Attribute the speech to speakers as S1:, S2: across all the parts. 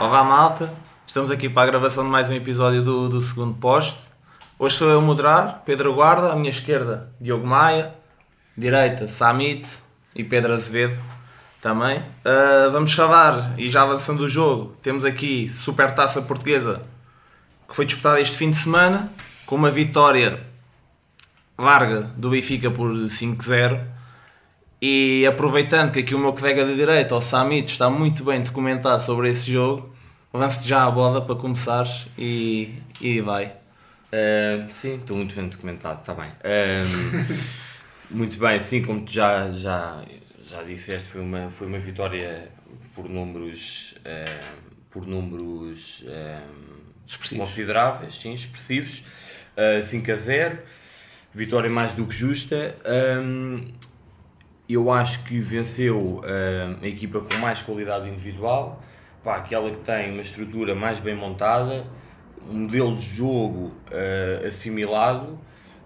S1: Olá malta, estamos aqui para a gravação de mais um episódio do, do segundo poste. Hoje sou eu a moderar, Pedro Guarda, à minha esquerda Diogo Maia, direita Samit e Pedro Azevedo também. Uh, vamos falar, e já avançando o jogo, temos aqui Super Taça Portuguesa que foi disputada este fim de semana com uma vitória larga do Benfica por 5-0 e aproveitando que aqui o meu colega de direita, o Samit, está muito bem documentado sobre esse jogo, avance já a bola para começares e, e vai.
S2: Uh, sim, estou muito bem documentado, está bem. Uh, muito bem, sim, como tu já, já, já disseste, foi uma, foi uma vitória por números, uh, por números consideráveis, sim, expressivos. 5 a 0, vitória mais do que justa. Um, eu acho que venceu uh, a equipa com mais qualidade individual, pá, aquela que tem uma estrutura mais bem montada, um modelo de jogo uh, assimilado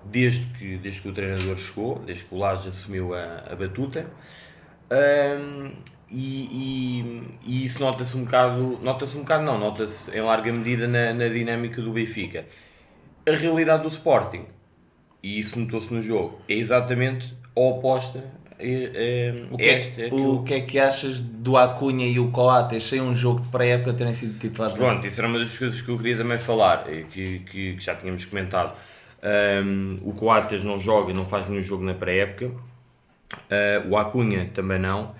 S2: desde que, desde que o treinador chegou, desde que o Laje assumiu a, a batuta. Um, e, e, e, isso nota-se um bocado, nota-se um bocado não, nota-se em larga medida na, na dinâmica do Benfica. A realidade do Sporting, e isso notou-se no jogo, é exatamente a oposta
S1: é, o, que é, é o que é que achas do Acunha e o Coates sem um jogo de pré-época terem sido titulares?
S2: Pronto, isso era uma das coisas que eu queria também falar, que, que, que já tínhamos comentado. Um, o Coates não joga, não faz nenhum jogo na pré-época. Uh, o Acunha também não.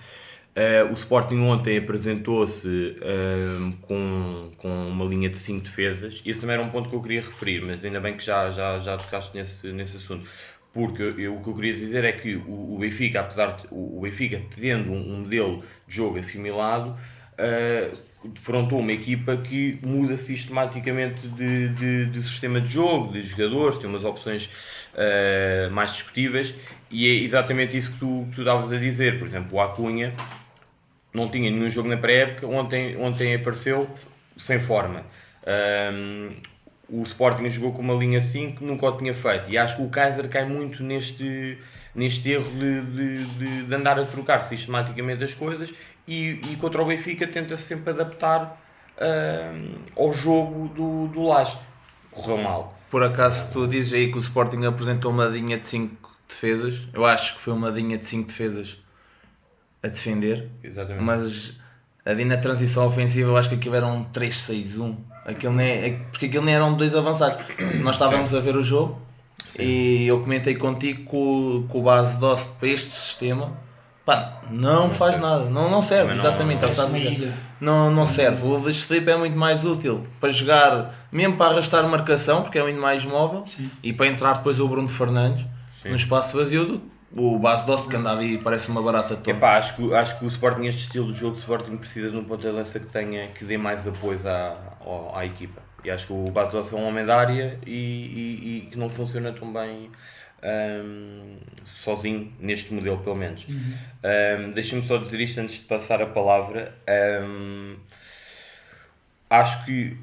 S2: Uh, o Sporting ontem apresentou-se uh, com, com uma linha de 5 defesas. Esse também era um ponto que eu queria referir, mas ainda bem que já, já, já tocaste nesse, nesse assunto porque eu, o que eu queria dizer é que o, o Benfica, apesar de o Benfica tendo um, um modelo de jogo assimilado, uh, defrontou uma equipa que muda sistematicamente de, de, de, sistema de jogo, de jogadores, tem umas opções uh, mais discutíveis e é exatamente isso que tu, que tu estavas a dizer. Por exemplo, o Acunha não tinha nenhum jogo na pré-época, ontem, ontem apareceu sem forma. Um, ah, o Sporting jogou com uma linha 5 nunca o tinha feito. E acho que o Kaiser cai muito neste, neste erro de, de, de, de andar a trocar sistematicamente as coisas e, e contra o Benfica tenta-se sempre adaptar uh, ao jogo do, do Laje. Correu mal.
S1: Por acaso tu dizes aí que o Sporting apresentou uma linha de 5 defesas? Eu acho que foi uma linha de 5 defesas a defender.
S2: Exatamente.
S1: Mas ali na transição ofensiva eu acho que aquilo era um 3-6-1 Aquilo nem, é, porque aquilo nem eram dois avançados. Nós estávamos Sim. a ver o jogo Sim. e eu comentei contigo que o, base DOS para este sistema pá, não, não faz serve. nada, não, não serve, não, exatamente. Não, não, não serve. O Luís Felipe é muito mais útil para jogar, mesmo para arrastar marcação, porque é muito mais móvel, Sim. e para entrar depois o Bruno Fernandes no espaço vazio do o base Dost que anda ali parece uma barata toda.
S2: Epá, acho, que, acho que o Sporting, este estilo de jogo, o Sporting precisa de um ponto de lança que, tenha, que dê mais apoio à, à, à equipa. E acho que o base Dost é um homem da área e, e, e que não funciona tão bem um, sozinho, neste modelo pelo menos. Uhum. Um, Deixa-me só dizer isto antes de passar a palavra. Um, acho que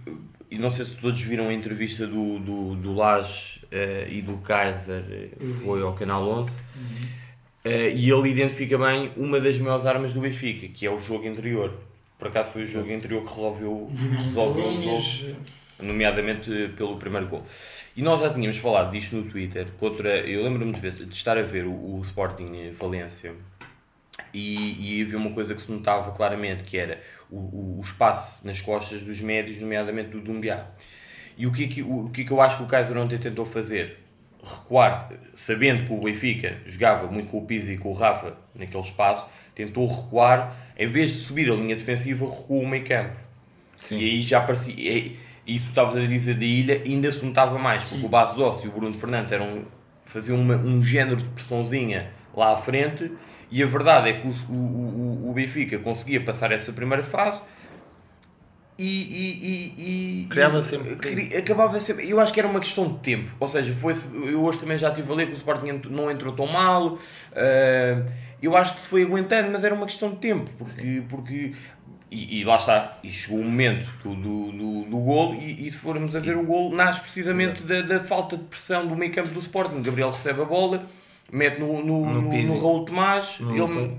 S2: e não sei se todos viram a entrevista do, do, do Lage uh, e do Kaiser, uhum. foi ao Canal 11, uhum. uh, e ele identifica bem uma das maiores armas do Benfica, que é o jogo interior. Por acaso foi o jogo interior que resolveu, resolveu o jogo, nomeadamente pelo primeiro gol. E nós já tínhamos falado disto no Twitter, contra, eu lembro-me de, de, estar a ver o, o Sporting Valência, e, e havia uma coisa que se notava claramente, que era o, o espaço nas costas dos médios, nomeadamente do Dumbiá. E o que, é que, o, o que, é que eu acho que o Kaiser ontem tentou fazer? Recuar, sabendo que o Benfica jogava muito com o Pizzi e com o Rafa naquele espaço, tentou recuar, em vez de subir a linha defensiva, recuou o meio campo. Sim. E aí já parecia. E tu estavas a dizer da ilha, ainda se notava mais, porque Sim. o Base Doce e o Bruno Fernandes eram, faziam uma, um género de pressãozinha lá à frente e a verdade é que o, o, o Benfica conseguia passar essa primeira fase e, e, e,
S1: criava sempre
S2: acabava sempre. Eu acho que era uma questão de tempo. Ou seja foi eu hoje também já estive a ler que o Sporting não entrou tão mal uh, eu acho que se foi aguentando mas era uma questão de tempo porque porque e, e lá está e chegou o momento do, do, do, do golo e, e, se formos a ver o golo nasce precisamente da, da falta de pressão do meio campo do Sporting. Gabriel recebe a bola mete no, no, no, no, no Raul Tomás, ele,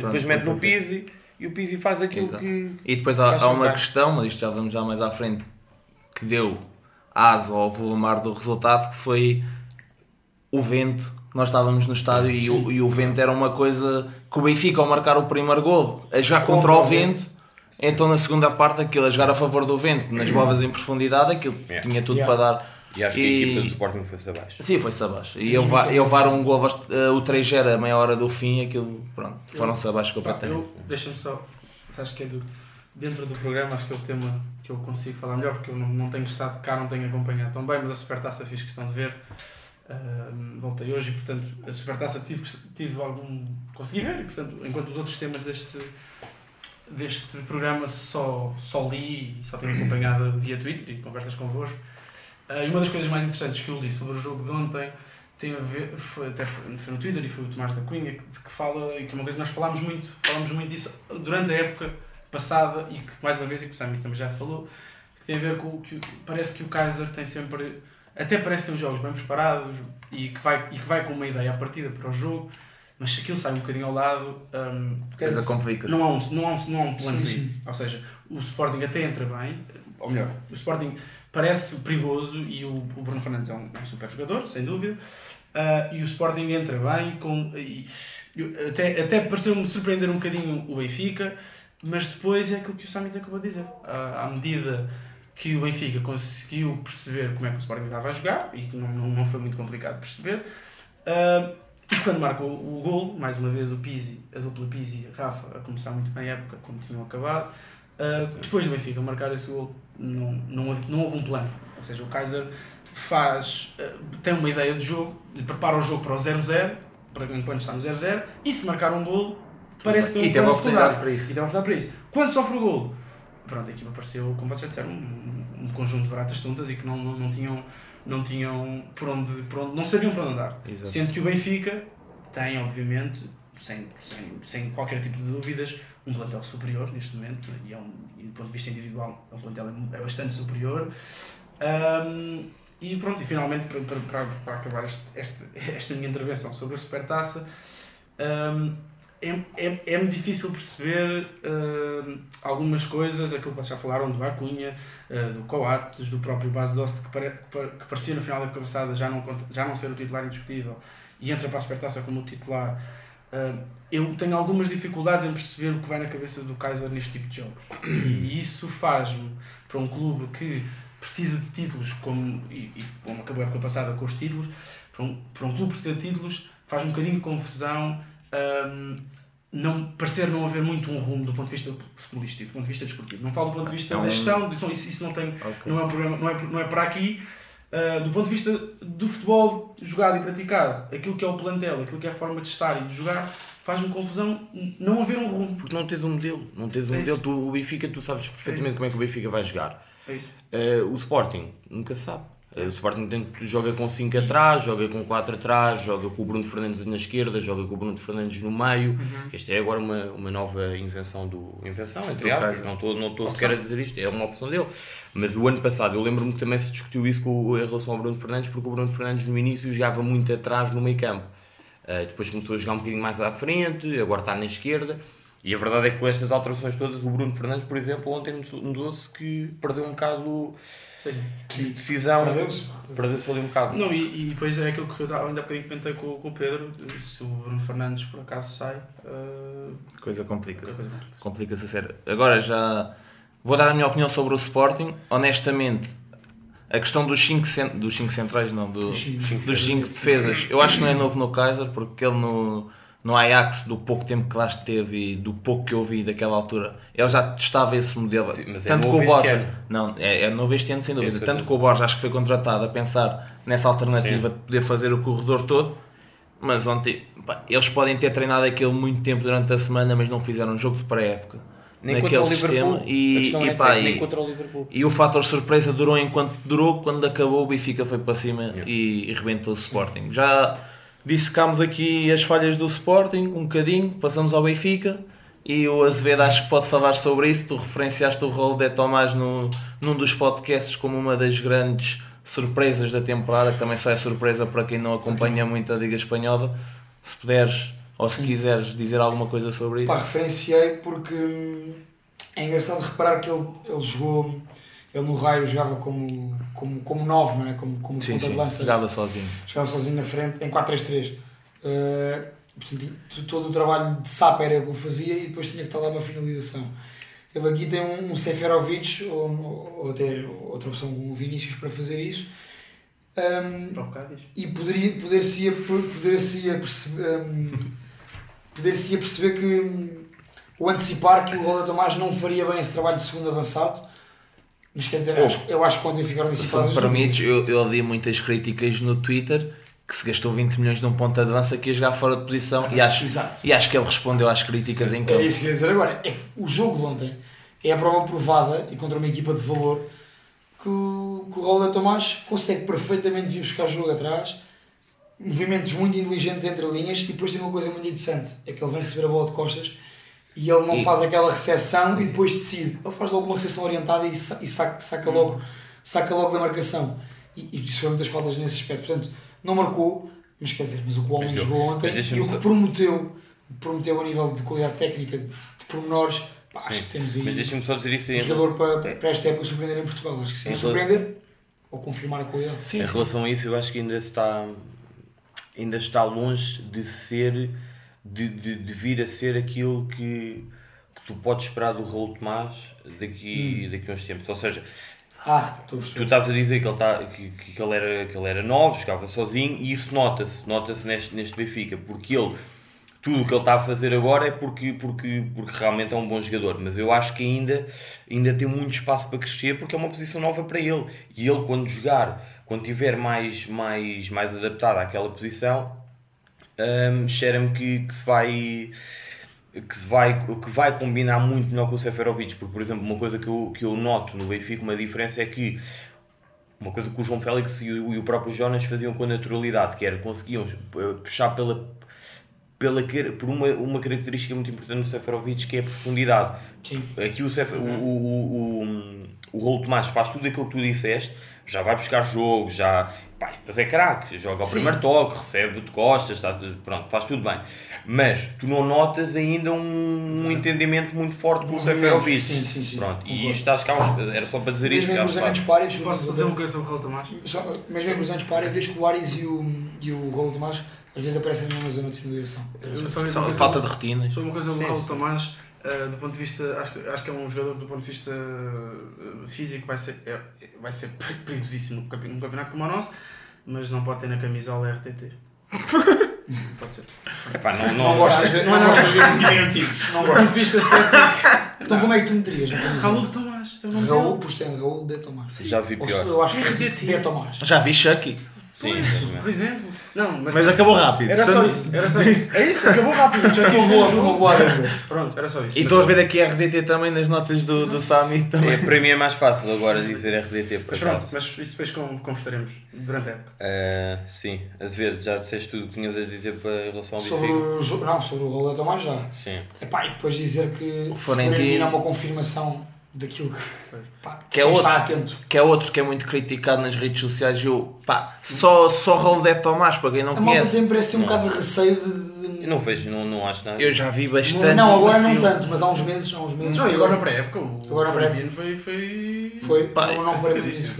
S2: depois mete no Pizzi, e o Pizzi faz aquilo
S1: Exato.
S2: que.
S1: E depois há, há uma questão, mas isto já vamos já mais à frente, que deu asa ao volumar do resultado, que foi o vento. Nós estávamos no estádio e o, e o vento era uma coisa que o Benfica, ao marcar o primeiro gol, a jogar contra, o vento, então na segunda parte aquilo, a jogar a favor do vento, nas bolas em profundidade, aquilo
S2: Yeah.
S1: tinha tudo
S3: Yeah.
S1: para dar.
S2: E acho que a equipa do Sporting foi-se abaixo.
S1: Sim, foi-se abaixo. E eu eu levar um gol, eh, o 3 era a meia hora do fim, aquilo, pronto, foram-se abaixo completamente.
S3: eu, deixa-me só, acho que é do, dentro do programa, acho que é o tema que eu consigo falar melhor, porque eu não, não tenho estado cá, não tenho acompanhado tão bem, mas a Supertaça fiz questão de ver, Ahm, voltei hoje e, portanto, a Supertaça tive, tive algum, consegui ver, e, portanto, enquanto os outros temas deste, deste programa só, só li e só tenho acompanhado via Twitter e conversas convosco, ah, e uma das coisas mais interessantes que eu li sobre o jogo de ontem tem a ver, foi, até foi, foi no Twitter e foi o Tomás da Cunha que, que fala, e que é uma coisa que nós falámos muito, falámos muito disso durante a época passada e que mais uma vez, e que o Sami também já falou, que tem a ver com o que parece que o Kaiser tem sempre, até parecem os jogos bem preparados e que vai, e que vai com uma ideia à partida para o jogo, mas se aquilo sai um bocadinho ao lado, hum,
S1: Coisa
S3: não há um, não há um, não há um plano B. Ou seja, o Sporting até entra bem, ou melhor, o Sporting parece perigoso e o, o Bruno Fernandes é um, um super jogador, sem dúvida. ah, e o Sporting entra bem, com, e, até, até pareceu-me surpreender um bocadinho o Benfica, mas depois é aquilo que o Samit acabou de dizer. Ah, à medida que o Benfica conseguiu perceber como é que o Sporting estava a jogar, e que não, não, não foi muito complicado perceber, ah, e quando marca o, o gol, mais uma vez o Pizzi, a dupla Pizzi e Rafa a começar muito bem a época, como tinham acabado, ah, depois do Benfica marcar esse gol, não, não, houve, não houve um plano. Ou seja, o Kaiser faz, ah, tem uma ideia de jogo, prepara o jogo para o 0-0, para enquanto está no 0-0, e se marcar um gol, parece que tem um plano secundário.
S1: para isso.
S3: E teve a oportunidade para isso. Quando sofre o gol, pronto, a equipa pareceu, como vocês disseram, um, um conjunto de baratas tontas e que não, não, não tinham, não tinham por onde, por onde, não sabiam por onde andar.
S1: Exato.
S3: Sendo que o Benfica tem, obviamente, sem, sem, sem qualquer tipo de dúvidas, um plantel superior neste momento, e, é um, e do ponto de vista individual, é um plantel é bastante superior. Ahm, e pronto, e finalmente, para, para, para, acabar este, este, esta minha intervenção sobre a Supertaça, ahm, é, é, é-me difícil perceber ahm, algumas coisas, aquilo que vocês já falaram do Acunha, ah, do Coates, do próprio Base Doce, que, pare, que, pare- que parecia no final da passada já não, já não ser o titular indiscutível e entra para a Supertaça como o titular. Eu tenho algumas dificuldades em perceber o que vai na cabeça do Kaiser neste tipo de jogos. E isso faz-me, para um clube que precisa de títulos, como, e, e como acabou a época passada com os títulos, para um, para um clube que precisa de títulos, faz um bocadinho de confusão ahm, não, parecer não haver muito um rumo do ponto de vista futebolístico, do ponto de vista desportivo. Não falo do ponto de vista
S1: É um-
S3: da gestão, isso, isso não, tem,
S1: Ok.
S3: não é um problema, não é, não é para aqui. Ah, do ponto de vista do futebol jogado e praticado, aquilo que é o plantel, aquilo que é a forma de estar e de jogar, faz-me confusão não haver um rumo.
S2: Porque não tens um modelo. Não tens um
S3: É
S2: modelo. Tu, o Benfica, tu sabes perfeitamente como é que o Benfica vai jogar.
S3: É.
S2: Eh, o Sporting, nunca se sabe. Eh, o Sporting tem, joga com 5 atrás, joga com 4 atrás, joga com o Bruno Fernandes na esquerda, joga com o Bruno Fernandes no meio.
S3: Uhum.
S2: Esta é agora uma, uma nova invenção do. Invenção, entre aspas, não estou não sequer a dizer isto, é uma opção dele. Mas o ano passado eu lembro-me que também se discutiu isso com, em relação ao Bruno Fernandes, porque o Bruno Fernandes no início jogava muito atrás no meio campo. Uh, depois começou a jogar um bocadinho mais à frente, agora está na esquerda. E a verdade é que com estas alterações todas, o Bruno Fernandes, por exemplo, ontem notou-se que perdeu um bocado
S3: Sim.
S2: de decisão.
S4: Perdeu-se.
S2: Perdeu-se ali um bocado.
S3: Não, e, e depois é aquilo que eu ainda há bocadinho comentei com, com o Pedro, se o Bruno Fernandes por acaso sai, ah,
S1: Coisa complica-se. Complica-se a sério. Agora já vou dar a minha opinião sobre o Sporting. Honestamente, a questão dos 5 dos cinco centrais, não, do,
S4: Dos cinco.
S1: dos 5 defesas, eu acho que não é novo no Kaiser, porque ele no, no Ajax, do pouco tempo que lá esteve e do pouco que eu vi daquela altura, ele já testava esse modelo.
S2: Sim, mas é
S1: Tanto
S2: novo
S1: com o Borja. Não, é, é novo este ano, sem dúvida.
S2: Esse
S1: Tanto com o Borja, acho que foi contratado a pensar nessa alternativa
S2: Sim.
S1: de poder fazer o corredor todo. Mas ontem, pá, eles podem ter treinado aquilo muito tempo durante a semana, mas não fizeram um jogo de pré-época.
S2: nem
S1: naquele sistema. E, e,
S2: é
S1: pá,
S2: essa,
S1: e-
S2: o Liverpool.
S1: e o fator surpresa durou enquanto durou, quando acabou o Benfica foi para cima
S2: Yeah.
S1: e, e rebentou o Sporting. Já dissecámos aqui as falhas do Sporting um bocadinho, passamos ao Benfica e o Azevedo acho que pode falar sobre isso. Tu referenciaste o rol de Tomás no, num dos podcasts como uma das grandes surpresas da temporada, que também só é surpresa para quem não acompanha muito a Liga Espanhola. Se puderes Ou se quiseres dizer alguma coisa sobre isso.
S4: Pá, referenciei porque hum, é engraçado reparar que ele, ele jogou, ele no raio jogava como, como, como 9, não é? Como, como
S1: sim,
S4: ponta
S1: sim,
S4: de lança.
S1: jogava sozinho.
S4: Jogava sozinho na frente, em 4-3-3. Uh, portanto, t- todo o trabalho de sapa era ele que o fazia e depois tinha que estar lá para a finalização. Ele aqui tem um, um Seferovic ou, ou até outra opção como o Vinícius para fazer isso. Um,
S3: diz.
S4: e poderia, poder-se poder perceber, hum, poder-se perceber que hum, o antecipar que o Roda Tomás não faria bem esse trabalho de segundo avançado mas quer dizer, eu acho, eu acho que ontem ficaram
S1: Se
S4: antecipadas
S1: me permites, eu, eu li muitas críticas no Twitter que se gastou 20 milhões num ponto de avança que ia jogar fora de posição e acho,
S4: Exato.
S1: e acho que ele respondeu às críticas em
S4: É
S1: campo.
S4: isso que eu ia dizer agora. É que o jogo de ontem é a prova provada e contra uma equipa de valor que o, que o Raul Tomás consegue perfeitamente vir buscar jogo atrás, movimentos muito inteligentes entre linhas e depois tem uma coisa muito interessante: é que ele vem receber a bola de costas e ele não
S1: E-
S4: faz aquela recepção e depois decide. Ele faz logo uma recepção orientada e, sa- e saca, saca, logo, saca logo da marcação. E, e isso foi muitas faltas nesse aspecto. Portanto, não marcou, mas quer dizer, mas o que o homem
S2: Mas
S4: jogou ontem e o que prometeu, prometeu a nível de qualidade técnica, de, de pormenores, pá, acho que temos aí
S2: Mas deixa-me só dizer isso
S4: um jogador para, para esta época surpreender em Portugal. Acho que sim, surpreender ou confirmar a qualidade.
S1: Sim,
S2: em
S1: sim.
S2: relação a isso, eu acho que ainda está, ainda está longe de ser, de, de, de vir a ser aquilo que, que tu podes esperar do Raul Tomás daqui, daqui a uns tempos. Ou seja,
S4: Ah,
S2: tu estás a dizer que ele, tá, que, que, ele, era, que ele era novo, jogava sozinho, e isso nota-se, nota-se neste, neste Benfica, porque ele, tudo o que ele está a fazer agora é porque, porque, porque realmente é um bom jogador, mas eu acho que ainda, ainda tem muito espaço para crescer, porque é uma posição nova para ele, e ele quando jogar, quando estiver mais, mais, mais adaptado àquela posição, hum, cheira-me que, que se vai que, se vai, que vai combinar muito melhor com o Seferovic, porque por exemplo, uma coisa que eu, que eu noto no Benfica, uma diferença é que uma coisa que o João Félix e o, e o próprio Jonas faziam com naturalidade, que era conseguiam eh, puxar pela, pela, por uma, uma característica muito importante no Seferovic que é a profundidade.
S4: Sim.
S2: Aqui o, Sefer, o, o, o, o, o Raul Tomás faz tudo aquilo que tu disseste, já vai buscar jogo, já pá, depois é craque, joga ao
S4: Sim.
S2: primeiro toque, recebe de costas, está, pronto, faz tudo bem. Mas tu não notas ainda um, um entendemento muito forte com o Seferovic.
S4: sim, sim, sim.
S2: Pronto, e isto acho que há uns- era só para dizer isto.
S4: Mesmo em cruzamentos áreas,
S3: Posso dizer uma coisa sobre o Raul Tomás?
S4: só- mesmo em cruzamentos para áreas, vês que o Ares e o, e o Raul Tomás às vezes aparecem na mesma zona de finalização.
S3: Só
S1: Só falta de retinas.
S3: Sobre uma coisa do. Raul Tomás, eh, do ponto de vista, acho, acho que é um jogador do ponto de vista eh, físico, vai ser, é- vai ser peri- perigosíssimo num campe- num campeonato como o nosso, mas não pode ter na camisola RTT. pode ser.
S2: Epá, não,
S4: Não
S2: não,
S4: gostas de não gostas desse diminutivo. Não
S3: ponto
S4: gosto.
S3: de vista estético,
S4: Então como é que tu meterias na camisola?
S3: Raul Tomás, é o nome
S4: Raul,
S3: dele.
S4: pois tem Raul de Tomás.
S2: já vi pior.
S4: Eu acho que
S3: RTT.
S4: é Tomás.
S1: Já vi Chucky,
S2: Sim,
S3: por exemplo. Não, mas,
S1: mas acabou rápido.
S3: era só isso. Era só isso. É isso, acabou rápido. Já tinha
S4: uma boa,
S3: jogado o. Pronto, era só isso.
S1: E estou a ver aqui RDT também nas notas do, do Summit também.
S2: É, para mim é mais fácil agora dizer RDT
S3: Mas pronto, mas isso depois con- conversaremos durante a época.
S2: Ah, sim, Azevedo, já disseste tudo o que tinhas a dizer para em relação ao
S4: Sobre
S2: Benfica?
S4: não, sobre o de Tomás já.
S2: Sim.
S4: Epá, e depois dizer que
S1: O
S4: o
S1: Florentino-
S4: Florentino é uma confirmação daquilo que, pá,
S1: Que é outro.
S4: está atento.
S1: Que é outro que é muito criticado nas redes sociais. Eu, pá, só, só Rolde Tomás, para quem não
S4: A malta
S1: conhece.
S4: sempre parece ter um
S2: Não.
S4: bocado de receio de.
S2: não vejo, não, não acho nada.
S1: Eu já vi bastante.
S4: não, agora não
S3: macio.
S4: tanto, mas há uns meses. Há uns meses
S3: Não, e agora na pré-época, o
S4: Agora na
S3: Florentino foi, foi...
S4: Foi,
S1: Pá,
S4: não, não por acaso.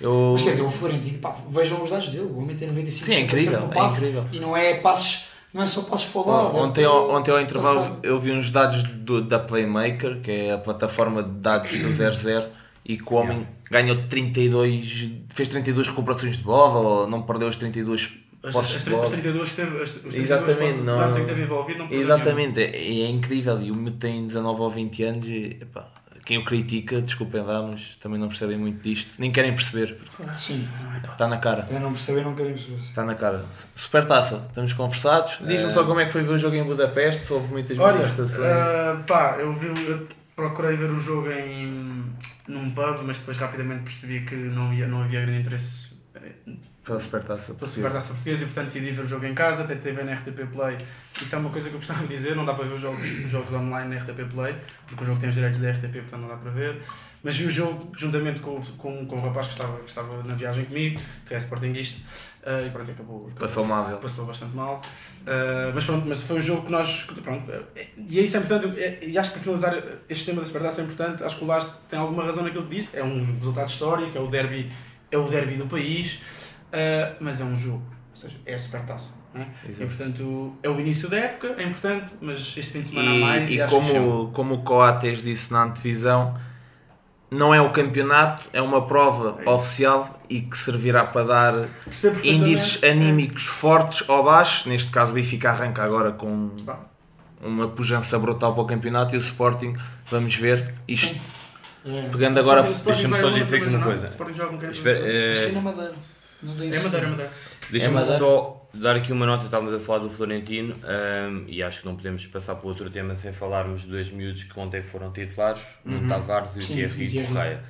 S1: Eu...
S4: Mas quer dizer, o Florentino, pá, vejam os dados dele. O homem tem 95%
S1: Sim, é incrível, é incrível.
S4: E não é passos, não é só passos para o lado.
S1: Ontem,
S4: é
S1: ao,
S4: para-
S1: ontem ao intervalo
S4: passado.
S1: eu vi uns dados do- da Playmaker, que é a plataforma de dados do 00, e que o homem ganhou 32, fez 32 recuperações de bola, ou não perdeu as 32
S3: As, as, as
S1: bola.
S3: 32 que teve, as, os 32
S1: Exatamente, não-
S3: lances que teve envolvido, não
S1: Exatamente, é, é incrível. E o meu tem 19 ou 20 anos e epá, quem o critica, desculpem lá, mas também não percebem muito disto, nem querem perceber.
S4: Sim,
S1: Está na cara.
S4: eu não percebi, não queria perceber.
S1: Está na cara. Super taça, estamos conversados. Diz-me só como é que foi ver o jogo em Budapeste, houve muitas
S3: Olha,
S1: manifestações.
S3: ah, pá, eu, vi, eu procurei ver o jogo em, num pub, mas depois rapidamente percebi que não, ia, não havia grande interesse
S1: Pela supertaça.
S3: pela Supertaça Portuguesa e portanto decidi ver o jogo em casa, tentei ver na RTP Play. Isso é uma coisa que eu gostava de dizer, não dá para ver os jogos, os jogos online na RTP Play, porque o jogo tem os direitos da RTP, portanto não dá para ver. Mas vi o jogo juntamente com, com, com o rapaz que estava, que estava na viagem comigo, que é sportinguista, uh, e pronto, acabou.
S1: Passou mal ele.
S3: Passou bastante mal. Uh, mas pronto, mas foi um jogo que nós. Pronto, é- e é isso é importante, e acho que para finalizar este tema da Supertaça é importante, acho que o Last tem alguma razão naquilo que diz, é um resultado histórico, é o derby, é o derby do país, uh, mas é um jogo, ou seja, é a Supertaça. É? E portanto é o início da época, é importante, mas este fim de semana a mais
S1: E, e como, como o Coates disse na antevisão, não é o campeonato, é uma prova
S3: É.
S1: oficial e que servirá para dar índices anímicos fortes ou baixos. Neste caso, o Benfica arranca agora com uma pujança brutal para o campeonato e o Sporting, vamos ver. Isto,
S4: É.
S1: pegando agora,
S2: deixa-me só dizer aqui uma
S3: não é?
S2: coisa.
S3: Sporting joga?
S2: Espera,
S4: que é
S2: eh,
S4: na Madeira. Não tem
S3: É Madeira, é Madeira.
S2: Deixa-me
S1: É
S2: só dar aqui uma nota, estávamos a falar do Florentino ahm, e acho que não podemos passar para outro tema sem falarmos de dois miúdos que ontem foram titulares, o Nuno Tavares e o
S4: Sim,
S2: Thierry
S4: o Thierry.
S2: Correia.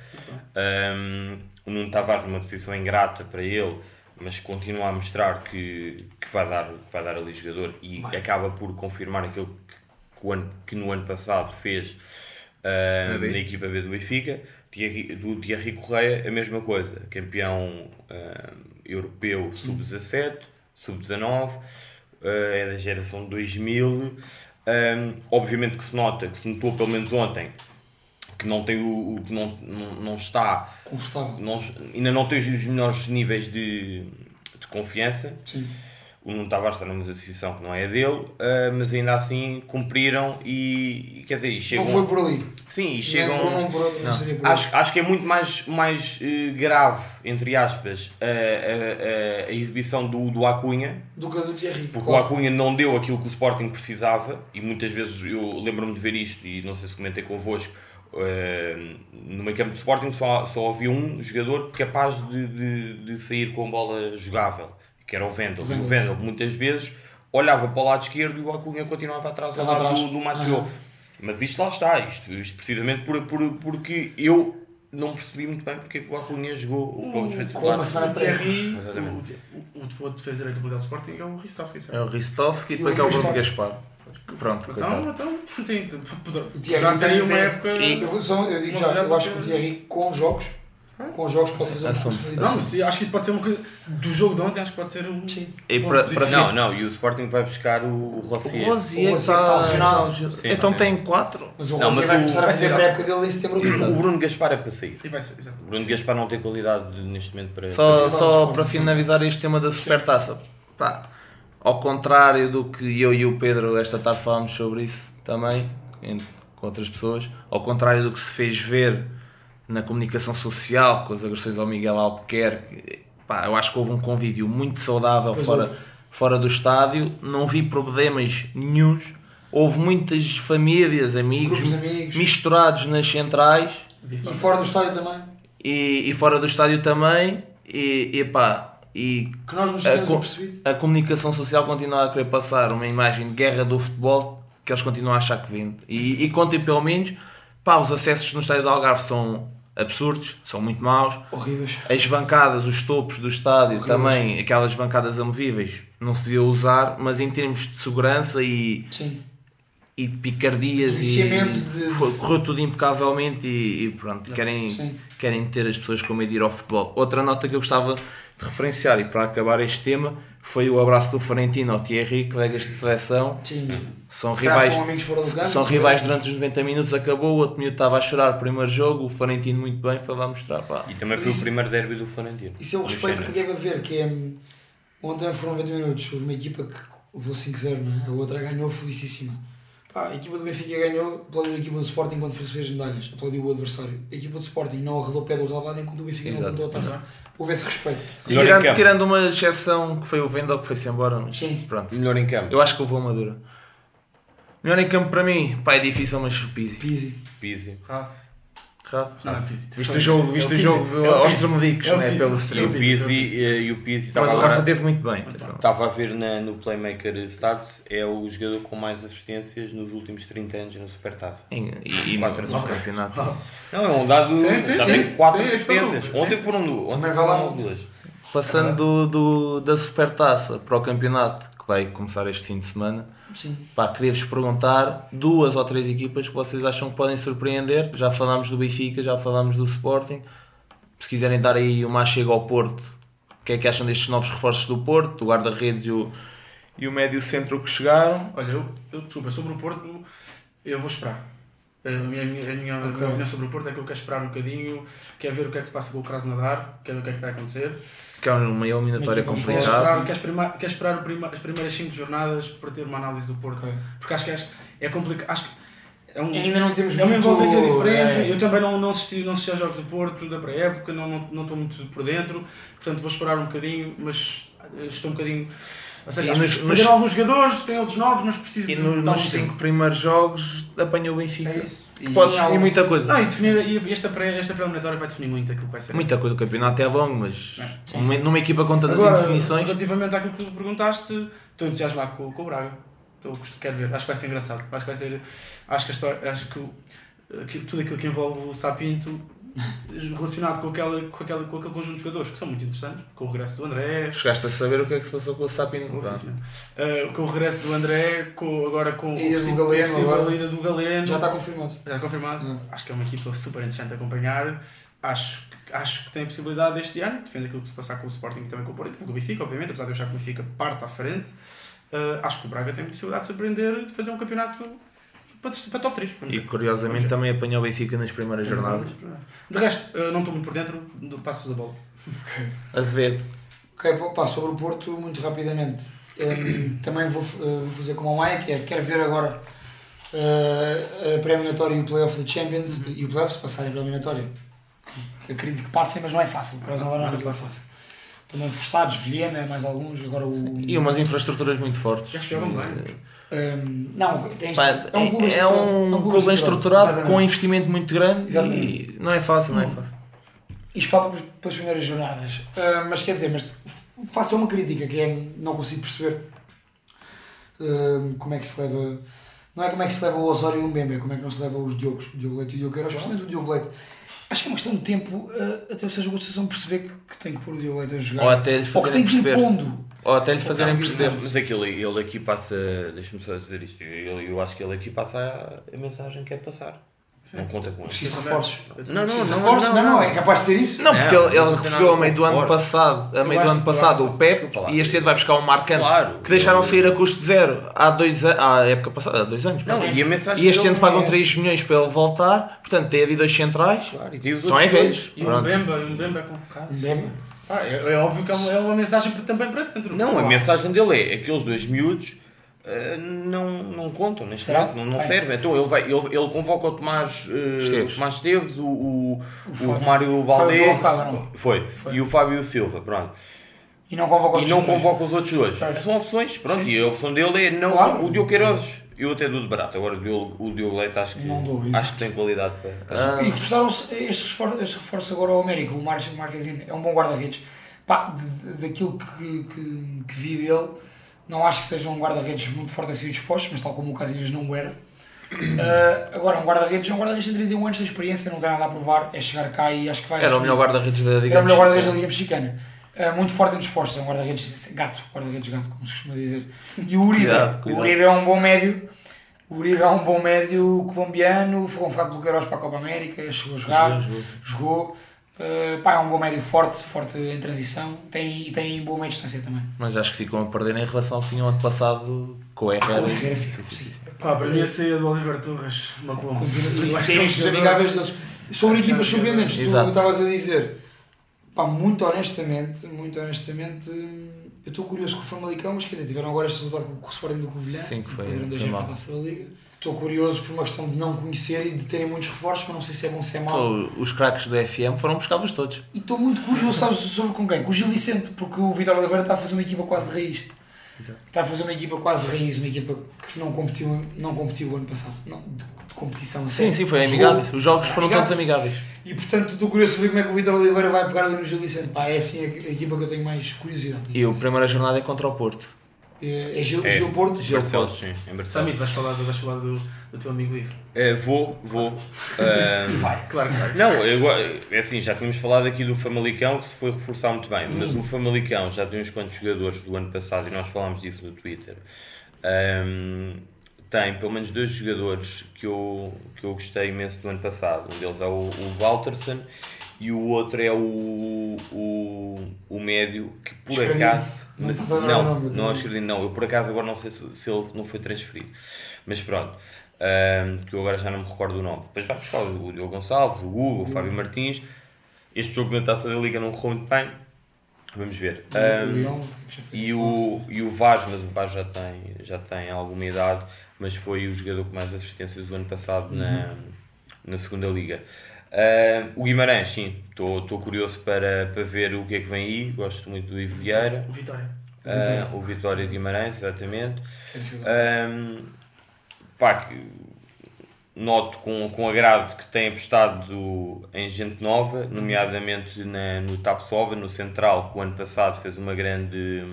S2: Ahm, o Nuno Tavares numa posição ingrata para ele, mas continua a mostrar que, que, vai, dar, que vai dar ali jogador e
S4: Vai.
S2: acaba por confirmar aquilo que, que o ano, que no ano passado fez ahm,
S1: Na
S2: equipa B do Benfica. Thierry, do Thierry Correia, a mesma coisa, campeão ahm, europeu sub-17, sub-19, eh, é da geração 2000. Ahm, obviamente que se nota, que se notou pelo menos ontem, que não tem o, o- que não, não, não está,
S4: Confortável.
S2: não, ainda não tem os melhores níveis de, de confiança.
S4: Sim.
S2: O Nuno Tavares está numa posição que não é a dele, ah, mas ainda assim cumpriram e, quer dizer, chegam.
S4: Não foi por ali.
S2: Sim, e chegam.
S4: por outro, não,
S1: Não.
S4: seria por ali.
S2: Acho, acho que é muito mais, mais eh, grave, entre aspas, a, a, a, a exibição do, do Acunha,
S4: Do que a do Thierry.
S2: porque
S4: claro.
S2: o Acunha não deu aquilo que o Sporting precisava, e muitas vezes eu lembro-me de ver isto, e não sei se comentei convosco, eh, no meio campo do Sporting só, só havia um jogador capaz de, de, de sair com bola jogável, que era o Vendel.
S4: O
S2: E o. Vendel muitas vezes olhava para o lado esquerdo e o Acunha continuava atrás, ao lado do, do Mateo. Mas isto lá está, isto, isto precisamente por, por, porque eu não percebi muito bem porque é que o Acunha jogou o como defesa
S4: com uma semana
S3: Thierry, o, o, o, defesa direito do Sporting é o Ristovski,
S1: é o Ristovski e
S4: E
S1: depois
S4: o
S1: é o Bruno
S4: Gaspar.
S1: Pronto,
S3: Então, então, tem, tem, poderá
S4: tem-
S3: uma época...
S4: Eu, só, eu digo já, eu acho que o Thierry com jogos, com jogos pode fazer uma
S1: Assume-se.
S3: Não, mas acho que isso pode ser uma coisa... Do jogo de ontem, acho que pode ser um...
S4: Sim.
S1: E para,
S3: positivo.
S1: para
S2: Não, não, e o Sporting vai buscar o, o Rossier.
S1: O
S4: O Rosier
S1: está
S4: está lesionado.
S2: Sim,
S1: Então tem 4.
S4: Mas o
S2: Não,
S4: Rossi
S2: mas
S4: vai
S2: o-
S4: começar a fazer
S3: ser-
S4: a época dele em setembro
S2: O. Bruno Gaspar é para sair.
S3: E vai ser, exato.
S2: O Bruno Gaspar não tem qualidade neste momento para.
S1: Só,
S4: Mas
S1: só para finalizar este tema da supertaça. Pá, ao contrário do que eu e o Pedro esta tarde falámos sobre isso também, com outras pessoas, ao contrário do que se fez ver na comunicação social, com as agressões ao Miguel Albuquerque, pá, eu acho que houve um convívio muito saudável
S4: Pois
S1: fora,
S4: houve.
S1: fora do estádio, não vi problemas nenhuns. Houve muitas famílias, amigos,
S4: amigos.
S1: misturados nas centrais
S4: E fora do estádio também.
S1: e, e fora do estádio também. E, e pá, e
S4: Que nós nos
S1: a,
S4: tínhamos
S1: co-
S4: apercebido.
S1: a comunicação social continua a querer passar uma imagem de guerra do futebol que eles continuam a achar que vende. E, e contem pelo menos, pá, os acessos no estádio do Algarve são absurdos, são muito maus.
S4: Horríveis.
S1: As bancadas, os topos do estádio,
S4: Horríveis.
S1: também, aquelas bancadas amovíveis, não se devia usar, mas em termos de segurança e,
S4: Sim.
S1: e de picardias, e,
S4: de-
S1: correu tudo impecavelmente e, e pronto, querem,
S4: Sim.
S1: Querem ter as pessoas com medo de ir ao futebol. Outra nota que eu gostava de referenciar e para acabar este tema foi o abraço do Florentino ao Thierry, colegas de seleção.
S4: Sim.
S1: São
S4: Se
S1: rivais,
S4: são
S1: são rivais durante os 90 minutos, acabou, o outro miúdo estava a chorar o primeiro jogo, o Florentino muito bem, foi lá mostrar. Pá.
S2: E também foi
S4: Isso-
S2: o primeiro derby do Florentino.
S4: Isso é o respeito que deve haver, que é. hum, Ontem foram 90 minutos, houve uma equipa que levou 5-0, não é? a outra ganhou felicíssima. Pá, a equipa do Benfica ganhou, aplaudiu a equipa do Sporting quando foi receber as medalhas, aplaudiu o adversário. A equipa do Sporting não arredou o pé do relevado enquanto o Benfica
S1: Exato.
S4: não arredou a taça. Houve esse respeito.
S2: Em
S1: tirando, tirando uma exceção que foi o Vendel que foi-se embora, mas
S4: Sim.
S1: pronto.
S2: Melhor em campo.
S1: Eu acho que houve uma madura. Melhor em campo para mim, pá, é difícil, mas o Pizzi.
S4: Pizzi.
S2: Pizzi.
S3: Rafa.
S1: Rafa?
S3: Não, é Pizzi.
S1: Viste o jogo, viste
S3: É
S1: o
S3: Pizzi.
S1: jogo
S3: É o
S1: aos
S3: É o
S1: né, pelo
S2: E
S1: stream.
S2: eh, e o Pizzi
S1: Mas
S2: estava
S1: o Rafa teve muito bem.
S2: Estava a ver no Playmaker Stats, é o jogador com mais assistências nos últimos 30 anos na Supertaça.
S1: E,
S2: Quatro
S1: no campeonato.
S2: Não, é um dado.
S3: Sim,
S2: 4
S3: sim,
S2: assistências. Ontem foram
S4: Também
S2: duas.
S1: Passando do, do- da supertaça para o campeonato, que vai começar este fim de semana,
S4: Sim.
S1: pá, queria-vos perguntar duas ou três equipas que vocês acham que podem surpreender. Já falámos do Benfica, já falámos do Sporting. Se quiserem dar aí uma chega ao Porto, o que é que acham destes novos reforços do Porto, do guarda-redes e o, e o médio-centro que chegaram?
S3: Olha, eu, eu desculpa, sobre o Porto, eu vou esperar. A minha, a minha, a minha opinião sobre o Porto é que eu quero esperar um bocadinho, quero ver o que é que se passa com o Krasnodar, quero ver o que é que vai acontecer.
S1: Que é uma eliminatória complicada.
S3: esperar, quero esperar, quero esperar prima- as primeiras 5 jornadas para ter uma análise do Porto.
S4: Ok.
S3: Porque acho que, acho, é complicado. Acho que é um,
S4: Ainda não temos
S3: é uma
S4: muito-
S3: envolvência diferente.
S4: é.
S3: Eu também não, não, assisti, não assisti aos jogos do Porto da pré-época, não, não, não estou muito por dentro, portanto vou esperar um bocadinho, mas eh, estou um bocadinho. Ou seja,
S1: E nos- nos-
S3: alguns jogadores, têm outros novos, mas preciso
S1: E no- nos
S3: tempo.
S1: 5 primeiros jogos apanhou o Benfica.
S3: É isso.
S1: Que Pode
S4: Sim,
S1: definir muita coisa.
S3: Não, e, definir, e esta, pré, esta pré-eliminatória vai definir muito aquilo que vai ser.
S1: Muita coisa, o campeonato é longo, mas
S3: É.
S1: numa, numa equipa com tantas
S3: Agora,
S1: indefinições.
S3: relativamente àquilo que tu perguntaste, estou entusiasmado com, com o Braga. Estou, quero ver, acho que vai ser engraçado. Acho que vai ser. Acho que a história. Acho que, que tudo aquilo que envolve o Sapinto relacionado com, aquela, com, aquela, com aquele conjunto de jogadores que são muito interessantes, com o regresso do André.
S1: Chegaste a saber o que é que se passou com o Sapin.
S3: Uh, com o regresso do André, com, agora com
S4: E
S3: o
S4: Galeno
S3: possível
S4: agora.
S3: ida do Galeno.
S4: Já está confirmado.
S3: Já confirmado.
S4: Não.
S3: Acho que é uma equipa super interessante a acompanhar. Acho, que- acho que tem a possibilidade este ano, depende daquilo que se passar com o Sporting e também com o Porto, com o Benfica, obviamente, apesar de eu achar que o Benfica parte à frente. uh, acho que o Braga tem a possibilidade de surpreender e de fazer um campeonato para, para top 3.
S1: E curiosamente também apanhou o Benfica nas primeiras jornadas.
S3: De resto, uh, não estou muito por dentro do passos da bola.
S1: Azevedo.
S4: Ok, pá, sobre o Porto, muito rapidamente. Em, também vou, eh, vou fazer como o Maia, que é quero ver agora eh, a pré-eliminatória e o playoff da Champions
S3: Uhum.
S4: e o playoff se passarem para a eliminatória. Acredito que passem, mas não é fácil. Para não, não é fácil. Também forçados, Vilhena, mais alguns, agora o.
S1: E umas infraestruturas muito fortes.
S3: Acho que jogam bem.
S4: Não, tens,
S1: Pá,
S4: é um clube
S1: é
S4: estruturado.
S1: um clube bem estruturado,
S4: exatamente.
S1: com um investimento muito grande
S4: Exatamente.
S1: e não é fácil, não é fácil.
S4: Isto para pelas primeiras jornadas. Ah, mas quer dizer, mas faça uma crítica que é não consigo perceber ah, como é que se leva. Não é como é que se leva o Osório e o Mbembe, como é que não se leva os Diogos, o Diogo Leite e o Diogo Queiroz, especialmente o Diogo Leite. Acho que é uma questão de tempo, ah, até o Sérgio Conceição perceber que, que tem que pôr o Diogo Leite a jogar.
S1: Ou até lhe
S4: Ou que
S1: fazerem
S4: tem que ir
S1: perceber.
S4: pondo.
S1: Ou até lhe fazerem perceber.
S2: Mas aquilo, ele aqui passa, deixa-me só dizer isto, eu, eu acho que ele aqui passa a, a mensagem que quer passar. Não conta com isso.
S4: Preciso de reforços.
S2: Não, não,
S3: reforços.
S4: Não, não, é capaz de ser isso.
S1: Não, porque
S2: Não,
S1: ele, ele recebeu a meio do ano passado, a meio do ano passado o Pep e este ano vai buscar um Marcante
S2: Claro.
S1: que deixaram sair a custo zero há dois anos, à época passada, há dois anos.
S2: Não, e a mensagem
S1: E este ano pagam
S2: é-
S1: 3 milhões para ele voltar, portanto tem ali dois centrais.
S2: Claro, e tem os
S1: Estão é
S2: outros
S1: velhos.
S3: E o
S1: Pronto.
S3: Mbemba, e o Mbemba é convocado.
S4: Mbembe.
S3: Ah, é, é óbvio que é uma, é uma mensagem também para dentro.
S2: Não, a mensagem dele é aqueles dois miúdos eh, não, não contam neste
S4: Será?
S2: momento, não, não servem. Então ele, vai, ele, ele convoca o Tomás eh,
S1: Esteves.
S2: o Tomás Esteves, o, o, o. Romário
S4: Foi
S2: Valdez.
S4: não?
S2: Foi.
S4: Foi.
S2: E o Fábio Silva, pronto.
S4: E não convoca os
S2: E não convoca os outros dois.
S4: Certo.
S2: São opções, pronto.
S4: Sim.
S2: E a opção dele é não.
S4: Claro.
S2: O Diogo Queiroz, eu até dou de barato. Agora o Diogo, o Diogo Leite acho que,
S4: Não dou,
S2: acho que tem qualidade para.
S1: Ah.
S4: E reforçaram-se estes reforços, este reforço agora ao América, o Mar Marquezine, é um bom guarda-redes. Pá, de- de- daquilo que, que, que vi dele, não acho que seja um guarda-redes muito forte a ser disposto, mas tal como o Casilhas não o era. Ah, agora, um guarda-redes é um guarda-redes de 31 anos, tem experiência, não tem nada a provar, é chegar cá e acho que vai
S1: Era o melhor guarda-redes da Liga
S4: Era o melhor guarda-redes da. Liga Mexicana. Ah, muito forte em dispostos, é um guarda-redes gato, guarda-redes gato, como se costuma dizer. E o Uribe,
S1: Cuidado,
S4: o
S1: cuidado.
S4: Uribe é um bom médio, o Uribe é um bom médio colombiano, foi convocado pelo Queiroz para a Copa América, chegou a jogar,
S1: Jogou, jogou.
S4: jogou. Uh, pá, é um bom médio forte, forte em transição tem, e tem boa meia distância também.
S1: Mas acho que ficam a perder em relação ao que tinham ano passado com o
S4: Ah,
S1: Herrera.
S4: com o Herrera fica,
S1: Sim, sim, sim.
S3: Pá, para mim a saída do Oliver Torres
S4: E
S3: acho
S4: tem
S3: é um jogador-
S4: amigáveis deles. Sobre
S3: um
S4: equipas surpreendentes, tu estavas a dizer, pá, muito honestamente, muito honestamente, eu estou curioso com o Famalicão, mas quer dizer, tiveram agora este resultado com o Sporting do Covilhã,
S1: Sim, que foi-
S4: perderam dois
S1: foi
S4: para a Liga. Estou curioso por uma questão de não conhecer e de terem muitos reforços, mas não sei se é bom ou se é mau.
S1: Então, os craques do FM foram buscá-los todos.
S4: E estou muito curioso, sabes, sobre com quem? Com o Gil Vicente, porque o Vitor Oliveira está a fazer uma equipa quase de raiz.
S1: Exato.
S4: Está a fazer uma equipa quase de raiz, uma equipa que não competiu, não competiu o ano passado. Não, de, de competição.
S1: Sim, sim, foi amigáveis. Os jogos foram
S4: Amigáveis.
S1: todos amigáveis.
S4: E portanto estou curioso para ver como é que o Vitor Oliveira vai pegar ali no Gil Vicente. Pá, é assim a, a equipa que eu tenho mais curiosidade.
S1: E a primeira jornada é contra o Porto.
S4: É, é Gil,
S2: É.
S4: Gil Porto.
S1: Gil
S2: Barcelos,
S1: Porto.
S2: sim, em
S3: Samit,
S2: Barcelos.
S3: vais falar, do, vais falar do, do teu amigo Ivo.
S2: Eh, vou, vou.
S4: E vai.
S3: Claro que vais.
S2: Não, eu, é assim, já tínhamos falado aqui do Famalicão que se foi reforçar muito bem, mas o Famalicão já tem uns quantos jogadores do ano passado e nós falámos disso no Twitter. Ahm, tem pelo menos dois jogadores que eu, que eu gostei imenso do ano passado. Um deles é o, o Walterson e o outro é o, o, o médio que por
S4: Escrevino.
S2: acaso.
S4: Não
S2: mas- não,
S4: eu
S2: não,
S4: também.
S2: Escrevino, não, eu por acaso agora não sei se, se ele não foi transferido. Mas pronto, ahm, que eu agora já não me recordo o nome. Depois vai buscar o Diogo Gonçalves, o Hugo, o Fábio Martins. Este jogo na taça da Liga não correu muito bem. Vamos ver.
S4: Foi-
S2: e, o, e o Vaz, mas o Vaz já tem, já tem alguma idade, mas foi o jogador com mais assistências do ano passado na, na segunda Liga. Ah, o Guimarães, sim, estou curioso para, para ver o que é que vem aí. Gosto muito do Ivo Vieira.
S3: O Vitória.
S2: Ah, o Vitória de Guimarães, exatamente.
S4: Eu
S2: Ah, pá, noto com, com agrado que tem apostado em gente nova, nomeadamente na, no Tapsoba, no Central, que o ano passado fez uma grande,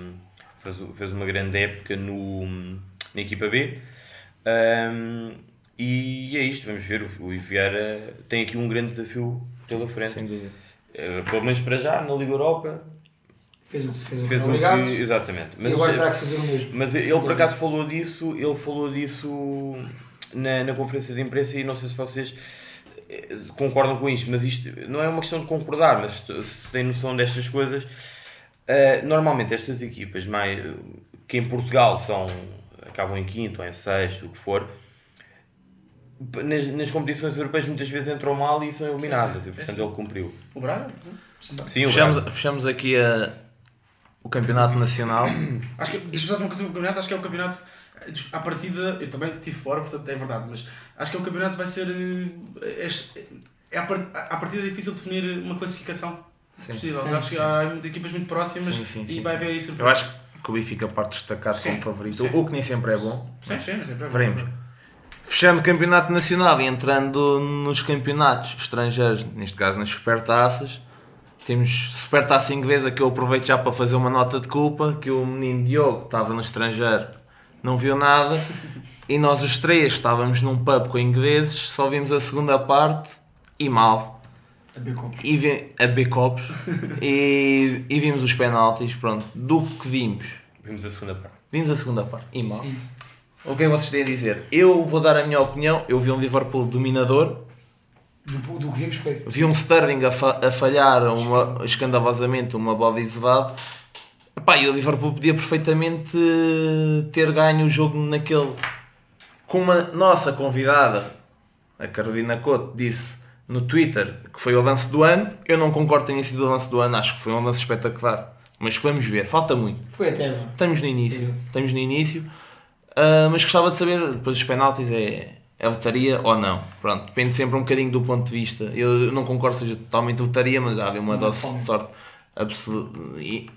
S2: fez, fez uma grande época no, na equipa B. e é isto, vamos ver. O, o Vieira tem aqui um grande desafio pela frente.
S1: Sem dúvida.
S2: Eh, pelo menos para já, na Liga Europa,
S4: Fez o que fez,
S2: fez
S4: o
S2: um que. Exatamente.
S4: e agora
S2: eh,
S4: terá que fazer o mesmo.
S2: mas ele por acaso falou disso, ele falou disso na, na conferência de imprensa e não sei se vocês eh, concordam com isto, mas isto não é uma questão de concordar, mas se- têm noção destas coisas, eh, normalmente estas equipas mais, que em Portugal são acabam em quinto ou em sexto, o que for, nas, nas competições europeias muitas vezes entram mal e são eliminadas,
S3: sim.
S2: e portanto ele cumpriu.
S3: O Braga?
S2: Sim, o
S1: Fechamos,
S2: Braga.
S1: fechamos aqui a, o Campeonato Nacional.
S3: Acho que, deixa-me só uma coisa do campeonato, acho que é o campeonato, à partida, eu também estive fora, portanto é verdade, mas acho que é o campeonato vai ser, eh, é, é à, par- à partida difícil definir uma classificação possível,
S4: Sim,
S3: acho que
S4: sim.
S3: há equipas muito próximas
S1: Sim, sim,
S3: e
S1: sim,
S3: vai
S1: sim.
S3: haver isso.
S1: Eu acho que o Benfica parte destacado
S3: Sim,
S1: como favorito,
S3: sim.
S1: o que nem sempre é bom.
S3: Sim, sim, mas sempre é
S1: Veremos. Fechando o Campeonato Nacional e entrando nos campeonatos estrangeiros, neste caso nas supertaças, temos Supertaça Inglesa que eu aproveito já para fazer uma nota de culpa, que o menino Diogo estava no estrangeiro, não viu nada, e nós os três estávamos num pub com ingleses, só vimos a segunda parte e mal.
S4: A Backup.
S1: E vi, a copos e, e vimos os penaltis, pronto, do que vimos.
S2: Vimos a segunda parte.
S1: Vimos a segunda parte e mal.
S4: Sim.
S1: O que é que vocês têm a dizer? Eu vou dar a minha opinião. Eu vi um Liverpool dominador,
S4: Do, do que vimos foi.
S1: vi um Sterling a, fa- a falhar uma, escandalosamente uma bola Zedado. Epá, e o Liverpool podia perfeitamente ter ganho o jogo naquele. Com uma nossa convidada, a Carolina Couto, disse no Twitter que foi o lance do ano. Eu não concordo tenha sido o lance do ano, acho que foi um lance espetacular. Mas vamos ver, falta muito.
S4: Foi até agora.
S1: Estamos no início.
S4: Exato.
S1: Estamos no início. Ah, mas gostava de saber, depois os penaltis é, é votaria ou não. Pronto, depende sempre um bocadinho do ponto de vista. Eu não concordo seja totalmente votaria, mas há uma
S4: Não,
S1: dose de sorte absolu-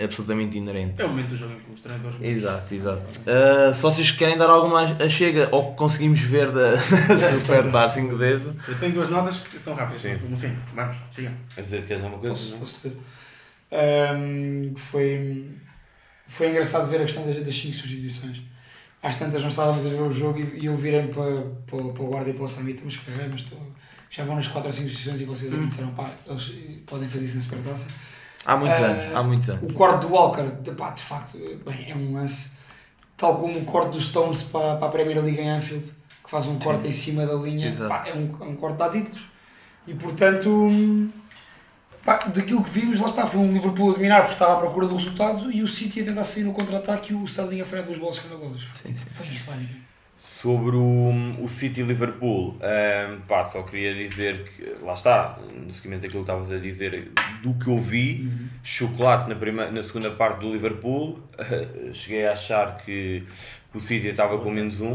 S1: absolutamente inerente.
S3: É o momento do jogo em que os treinadores.
S1: Exato, exato. Ah, se vocês querem dar alguma chega ou que conseguimos ver da super taça inglesa,
S3: Eu tenho duas notas que são rápidas,
S2: Sim.
S3: no fim, vamos, siga.
S2: A dizer que queres dizer uma coisa?
S4: Posso, posso. Ahm, foi, foi engraçado ver a questão das, das 5 substituições. Às tantas não estávamos a ver o jogo e, e eu virei para, para, para o guarda e para o Samita, mas que mas estou, já vão nas 4 ou 5 substituições e vocês me disseram, pá, eles podem fazer isso na supertaça.
S1: há muitos
S4: Ah,
S1: anos, há muitos anos.
S4: O corte do Walker, de, pá, de facto, bem, é um lance tal como o corte do Stones para, para a Premier League em Anfield, que faz um corte em cima da linha, pá, é, um, é um corte a títulos. E portanto, hum, pá, daquilo que vimos, lá está, foi um Liverpool a dominar porque estava à procura do resultado e o City a tentar sair no contra-ataque e o Sterling a falhar duas bolas escandalosas. Foi isso.
S2: Sobre o, o City Liverpool, ahm, pá, só queria dizer que, lá está, no seguimento daquilo que estavas a dizer, do que eu vi, chocolate na, primeira, na segunda parte do Liverpool, cheguei a achar que, que o City estava com menos um,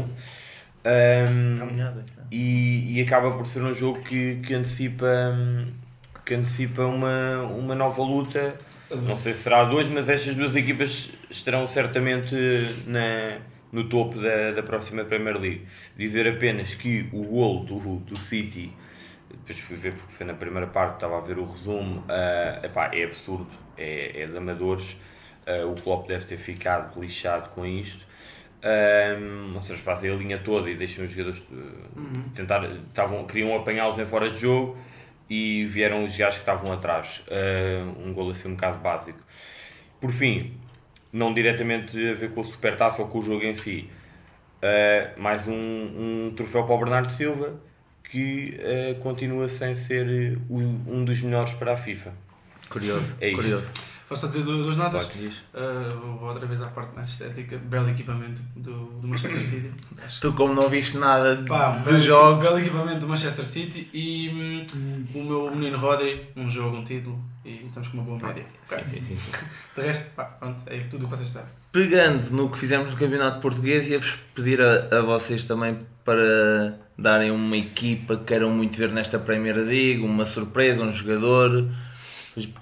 S2: ahm,
S1: Caminhada.
S2: e, e acaba por ser um jogo que, que antecipa, que antecipa uma, uma nova luta. Não sei se será a dois, mas estas duas equipas estarão certamente na, no topo da, da próxima Premier League. Dizer apenas que o gol do, do City, depois fui ver porque foi na primeira parte, estava a ver o resumo, ah, epá, é absurdo, é, é de amadores. Uh, o Klopp deve ter ficado lixado com isto. Um, ou seja, fazem a linha toda e deixam os jogadores uh, tentar, estavam, queriam apanhá-los em fora de jogo e vieram os gajos que estavam atrás. Uh, um gol assim um bocado básico. Por fim, não diretamente a ver com o Supertaça ou com o jogo em si, uh, mais um, um troféu para o Bernardo Silva que continua sem ser um dos melhores para a FIFA.
S1: Curioso,
S2: é isto.
S3: Posso dizer duas notas? Uh, vou outra vez à parte mais estética. Belo equipamento do, do Manchester City.
S1: Tu, como não viste nada de,
S3: Pá,
S1: de
S3: belo,
S1: jogos,
S3: belo equipamento do Manchester City e hum, o meu menino Rodri, um jogo, um título e estamos com uma boa média. Ok.
S1: sim, sim, sim.
S3: De resto, pá, pronto, é tudo o que vocês sabem.
S1: pegando no que fizemos no Campeonato Português, ia-vos pedir a, a vocês também para darem uma equipa que queiram muito ver nesta Primeira League, uma surpresa, um jogador.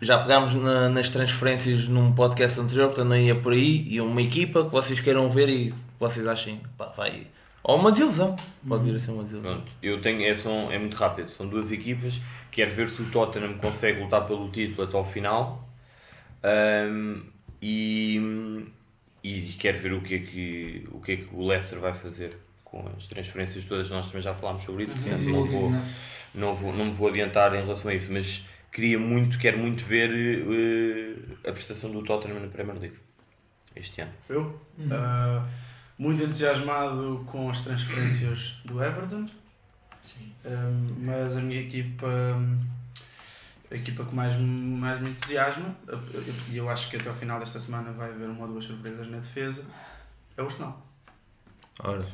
S1: Já pegámos na- nas transferências num podcast anterior, portanto não ia por aí. E uma equipa que vocês queiram ver e que vocês achem, pá, vai. Ou uma desilusão, pode vir a ser uma desilusão.
S2: Pronto, eu tenho, é, são, é muito rápido, são duas equipas, quero ver se o Tottenham consegue lutar pelo título até ao final. Ahm, e, e quero ver o que, é que, o que é que o Leicester vai fazer com as transferências todas, nós também já falámos sobre isso,
S1: Sim, sim, sim,
S2: vou, não, vou, não me vou adiantar em relação a isso, mas queria muito, quero muito ver eh, a prestação do Tottenham na Premier League este ano.
S3: Eu, uh, muito entusiasmado com as transferências do Everton,
S4: Sim.
S3: um, mas a minha equipa, a equipa que mais, me- mais me entusiasma, eu- eu- e eu acho que até ao final desta semana vai haver uma ou duas surpresas na defesa, é o Arsenal.
S1: Ora,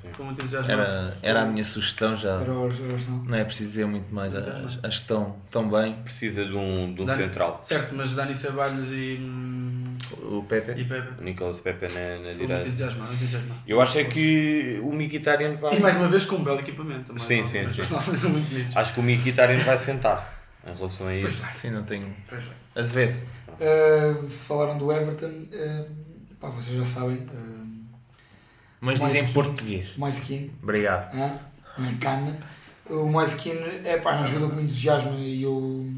S1: era, era a minha sugestão já.
S4: Era o era o Arsenal.
S1: Não é preciso dizer muito mais, acho, acho que estão, estão bem.
S2: Precisa de um, de um
S3: Dá-
S2: central.
S3: Certo, mas Dani Ceballos e, hum,
S1: O Pepe.
S3: e Pepe.
S2: O Nicolas Pepe na, na
S3: muito
S2: direita.
S3: entusiasmado, muito entusiasmado.
S2: Eu acho é que o Mkhitaryan vai.
S3: E mais uma vez com um belo equipamento também.
S2: Sim,
S3: não?
S2: sim, sim.
S3: São muito bonitos.
S2: Acho que o Mkhitaryan vai sentar em relação a isso.
S1: Sim, não tenho.
S3: pois vai.
S1: Azevedo.
S4: Uh, falaram do Everton, uh, pá, vocês já sabem, uh,
S1: Mas
S4: Mais
S1: dizem
S4: que-
S1: português.
S4: Moiskin,
S1: Obrigado.
S4: ah, não é cana. O Moiskin é, pá, é um jogador que me entusiasma e eu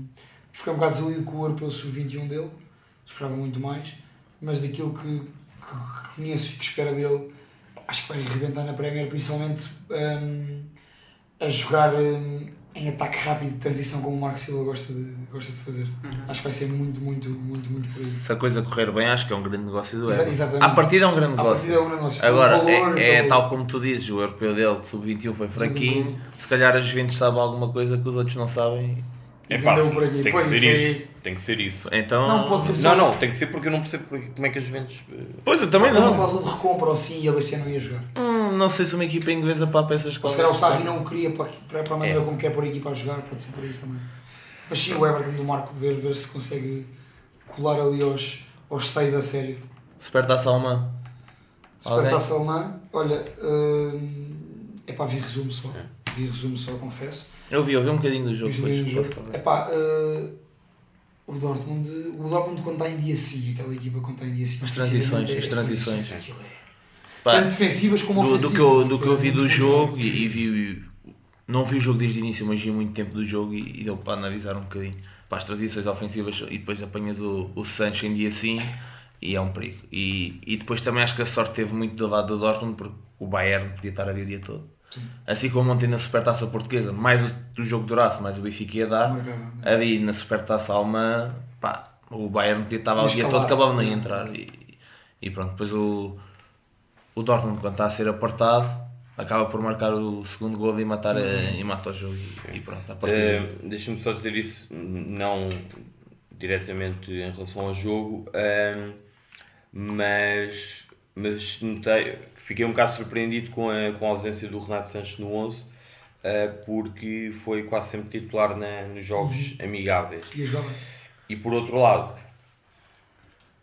S4: fiquei um bocado desiludido com o europeu sub-21 dele, esperava muito mais, mas daquilo que, que conheço e que espero dele, acho que vai arrebentar na Premier, principalmente um, a jogar um, em ataque rápido de transição como o Marco Silva gosta de, gosta de fazer. Acho que vai ser muito, muito, muito, muito por aí.
S1: Se a coisa correr bem, acho que é um grande negócio do
S4: Exa-
S1: Everton.
S4: exatamente.
S1: À partida é um grande
S4: partida é
S1: negócio.
S4: um grande negócio.
S1: Agora,
S4: O valor,
S1: é, é
S4: o-
S1: tal como tu dizes, o europeu dele, de sub-21, foi fraquinho.
S4: Sub-21.
S1: Se calhar a Juventus sabe alguma coisa que os outros não sabem.
S4: E
S2: É pá,
S4: vendeu por aqui.
S2: tem que
S4: Pois,
S2: ser
S4: isso aí-.
S2: Tem que ser isso.
S1: Então.
S4: Não, pode ser só.
S2: Não, não, tem que ser porque eu não percebo como é que as Juventus. eh,
S1: Pois eu também
S4: Tem uma
S1: não.
S4: cláusula de recompra ou sim e ele este ano não ia jogar.
S1: Hum, não sei se uma equipa inglesa para essas
S4: Ou se
S1: coisas.
S4: calhar o Sarri não o queria para, para, para a maneira
S1: É.
S4: como quer pôr a equipa a jogar, pode ser por aí também. Mas sim, o Everton do Marco, ver, ver se consegue colar ali aos, aos seis a sério.
S1: Supertaça alemã.
S4: Supertaça alemã, olha, hum, é pá, vi resumo só. Vi resumo só, confesso.
S1: Eu vi, eu vi um bocadinho do jogo. Depois
S4: mesmo o
S1: posso
S4: jogo. pá, o Dortmund, o Dortmund quando está em dia sim, aquela equipa quando está em dia sim.
S1: As transições, as
S4: é-
S1: transições.
S4: é-
S1: Pá,
S4: Tanto defensivas como
S1: do,
S4: ofensivas.
S1: do que eu, do que eu vi do jogo e, e vi não vi o jogo desde o início mas vi muito tempo do jogo e, e deu para analisar um bocadinho para as transições ofensivas e depois apanhas o, o Sancho em dia assim e é um perigo e, e depois também acho que a sorte teve muito do lado do Dortmund porque o Bayern podia estar ali o dia todo
S4: Sim.
S1: assim como ontem na Supertaça Portuguesa mais o, o jogo durasse mais o Benfica ia dar
S4: né?
S1: ali na Supertaça Alemã pá, o Bayern lá o dia todo acabava nem entrar e, e pronto, depois o o Dortmund quando está a ser apertado acaba por marcar o segundo gol e matar eh, e mata o jogo e, e pronto, a partir daí-
S2: Eh, Deixa-me só dizer isso, não diretamente em relação ao jogo, ehm, mas, mas notei, fiquei um bocado surpreendido com a, com a ausência do Renato Sanches no 11, eh, porque foi quase sempre titular na, nos jogos amigáveis.
S4: E.
S2: E por outro lado,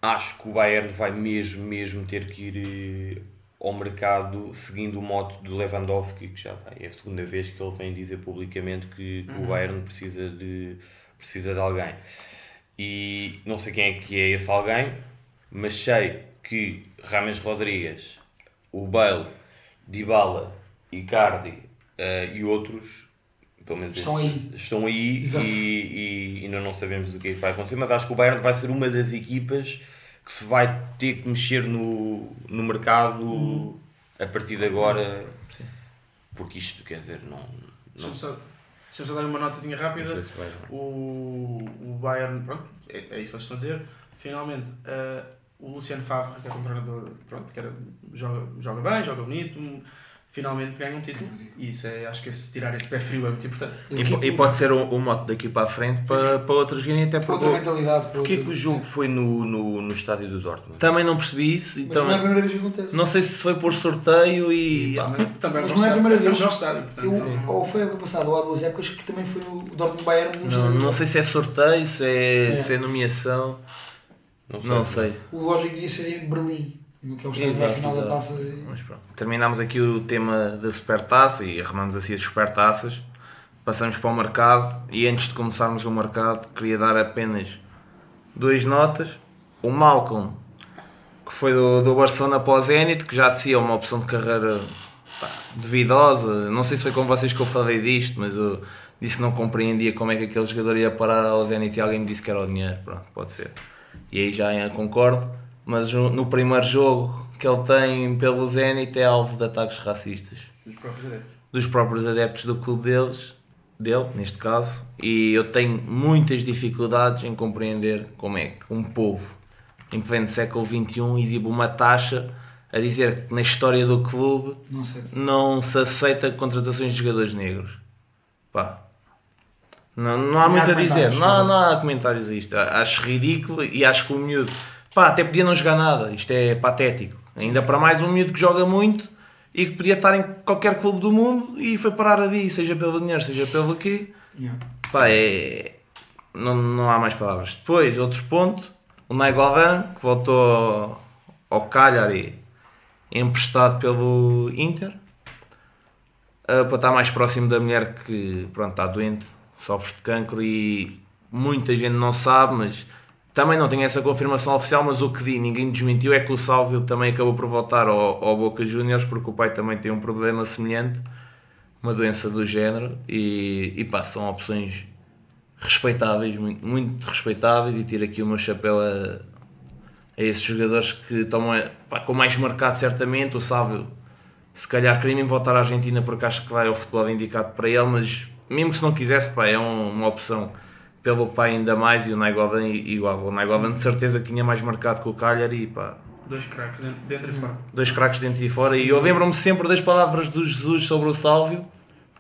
S2: acho que o Bayern vai mesmo, mesmo ter que ir eh, ao mercado seguindo o modo do Lewandowski, que já vai, é a segunda vez que ele vem dizer publicamente que, que o Bayern precisa de, precisa de alguém. E não sei quem é que é esse alguém, mas sei que Rames Rodrigues, o Bale, Dybala, Icardi eh, e outros, pelo menos
S4: Estão aí.
S2: estão aí
S4: Exato.
S2: e, e ainda não sabemos o que é que vai acontecer, mas acho que o Bayern vai ser uma das equipas que se vai ter que mexer no, no mercado a partir de agora.
S1: Sim.
S2: Porque isto, quer dizer, não. não,
S3: Deixa-me só, dar uma notazinha rápida.
S2: se.
S3: O, o Bayern, pronto, é, é isso que vocês estão a dizer. Finalmente, eh, o Luciano Favre, que é um treinador, pronto, que era, joga, joga bem, joga bonito, finalmente ganha um título. E isso é, acho que esse, tirar esse pé frio é muito importante.
S1: E, e pode ser o, o mote daqui para a frente para, para outros virem até porque
S4: Outra mentalidade.
S2: Porquê que o jogo foi no, no, no estádio do Dortmund?
S1: também não percebi isso e
S4: Mas não é a primeira vez que acontece.
S1: não sei se foi por sorteio e
S3: Também, também
S4: Mas
S3: é um
S4: não é a primeira
S3: estádio,
S4: vez.
S3: É um bom estádio, portanto.
S4: Eu,
S3: sim.
S4: ou foi a época passada, ou há duas épocas, que também foi no Dortmund Bayern. no
S1: não, não sei se é sorteio, se é,
S4: É.
S1: se é nomeação,
S2: Não sei.
S1: não sei.
S4: O lógico devia ser em Berlim, no que é o estádio da final da
S1: exato.
S4: taça.
S1: Mas pronto. Terminámos aqui o tema da supertaça e arrumamos assim as supertaças. Passamos para o mercado e antes de começarmos o mercado queria dar apenas duas notas. O Malcolm, que foi do, do Barcelona para o Zenit, que já dizia uma opção de carreira pá, duvidosa. Não sei se foi com vocês que eu falei disto, mas eu disse que não compreendia como é que aquele jogador ia parar ao Zenit e alguém me disse que era o dinheiro. Pronto, pode ser. E aí já eu concordo. Mas no primeiro jogo que ele tem pelo Zenit é alvo de ataques racistas
S3: Dos próprios adeptos.
S1: dos próprios adeptos do clube deles, dele, neste caso, e eu tenho muitas dificuldades em compreender como é que um povo em pleno século XXI exibe uma taxa a dizer que na história do clube
S4: Não
S1: não se aceita contratações de jogadores negros. Pá. Não, não há
S4: Não há
S1: muito a dizer, não, há-
S4: não.
S1: há comentários a isto. Acho ridículo e acho que o miúdo, pá, até podia não jogar nada, isto é patético. Ainda para mais um miúdo que joga muito e que podia estar em qualquer clube do mundo e foi parar ali, seja pelo dinheiro, seja pelo quê.
S4: Yeah.
S1: Pá, é. Não, não há mais palavras. Depois, outro ponto, o Naigovan, que voltou ao Cagliari emprestado pelo Inter, ah, para estar mais próximo da mulher que pronto, está doente, sofre de cancro e muita gente não sabe, mas também não tem essa confirmação oficial, mas o que vi, ninguém desmentiu, é que o Sálvio também acabou por voltar ao, ao Boca Juniors porque o pai também tem um problema semelhante, uma doença do género, e, e pá, são opções respeitáveis, muito, muito respeitáveis, e tiro aqui o meu chapéu a, a esses jogadores que tomam pá, com mais mercado certamente, o Sálvio se calhar queria voltar à Argentina porque acho que lá é o futebol indicado para ele, mas mesmo que se não quisesse, pá, é um- uma opção pelo pai ainda mais e o Naigovan igual. O Naigovan de certeza que tinha mais mercado que o Cagliari e pá,
S3: Dois craques dentro, e fora.
S1: dois craques dentro e fora. E eu lembro-me sempre das palavras do Jesus sobre o Sálvio.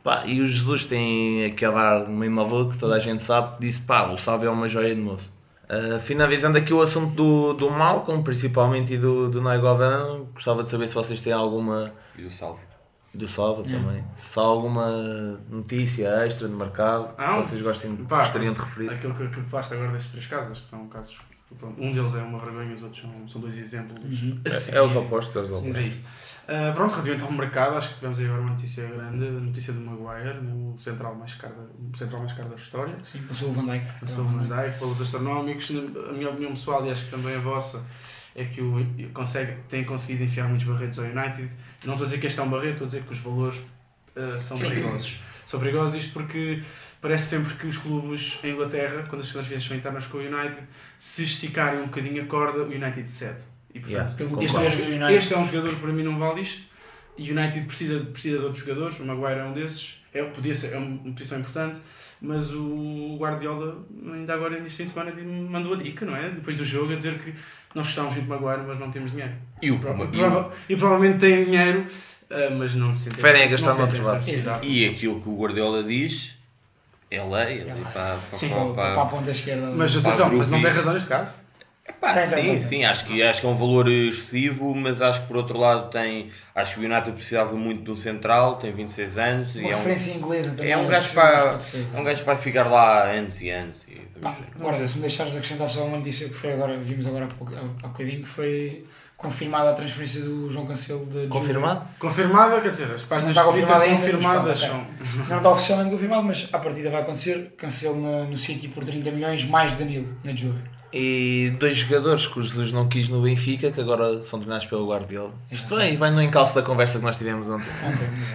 S1: Pá, e o Jesus tem aquele ar meio maluco que toda a gente sabe que disse: pá, o Sálvio é uma joia de moço. Ah, finalizando aqui o assunto do, do Malcolm, principalmente, e do, do Naigovan, gostava de saber se vocês têm alguma.
S2: E o Salve.
S1: do Salva também. Se há alguma notícia extra no mercado
S3: Ah,
S1: que vocês gostem,
S3: Pá,
S1: gostariam de referir.
S3: Aquilo que, que falaste agora destes três casos, acho que são casos. pronto, Um deles é uma vergonha, os outros são, são dois exemplos.
S4: Uhum.
S1: É, é os opostos, é os opostos.
S3: É isso. Ah, pronto, relativamente ao mercado, acho que tivemos aí agora uma notícia grande, a notícia do Maguire, né, o central mais caro, da- o central mais caro da história.
S4: Sim, passou o Van Dijk.
S3: Passou o Van Dijk, pelos astronómicos. A minha opinião pessoal, e acho que também a vossa, é que o consegue, tem conseguido enfiar muitos barretos ao United. Não estou a dizer que este é um barreto, estou a dizer que os valores ah, são
S4: Sim.
S3: perigosos. São perigosos isto porque parece sempre que os clubes em Inglaterra, quando as transferências são internas com o United, se esticarem um bocadinho a corda, o United cede. E portanto,
S1: Yeah,
S3: este, é, este é um jogador que para mim não vale isto. E o United precisa, precisa de outros jogadores. O Maguire é um desses. É, podia ser, é uma posição importante. Mas o Guardiola, ainda agora neste fim de semana, mandou a dica, não é? Depois do jogo, a dizer que nós gostávamos de Maguire, mas não temos dinheiro.
S2: E o
S3: Prova-
S2: e o-
S3: prova- e provavelmente têm dinheiro, ah, mas não se sentem
S1: Preferem
S3: não
S1: gastar noutro
S3: essa
S1: lado.
S3: necessidade.
S2: E aquilo que o Guardiola diz é lei, é lei
S4: lei.
S2: para,
S3: Sim,
S2: para,
S4: Para,
S2: para,
S4: para a ponta esquerda.
S3: Mas atenção, mas não tem razão neste caso.
S2: Pá,
S4: Tem, tem,
S2: sim,
S4: tem.
S2: sim, acho que, acho que é um valor excessivo, mas acho que por outro lado tem. Acho que o United precisava muito de um central, tem 26 anos
S4: Uma
S2: e é um,
S4: referência inglesa também.
S2: é um gajo para- é um gajo que vai ficar lá anos e anos. E
S4: Pá. Guarda, se me deixares acrescentar só uma notícia que foi agora, vimos agora há, bocadinho, que foi confirmada a transferência do João Cancelo de de
S1: Confirmado?
S3: Confirmada, quer dizer, as páginas
S4: Não está mas
S3: confirmadas são.
S4: Não está oficialmente confirmado, mas à partida vai acontecer. Cancelo no, no City por 30 milhões, mais Danilo na Juve.
S1: E dois jogadores que o Jesus não quis no Benfica, que agora são treinados pelo Guardiola. Isto vem, vai no encalço da conversa que nós tivemos ontem.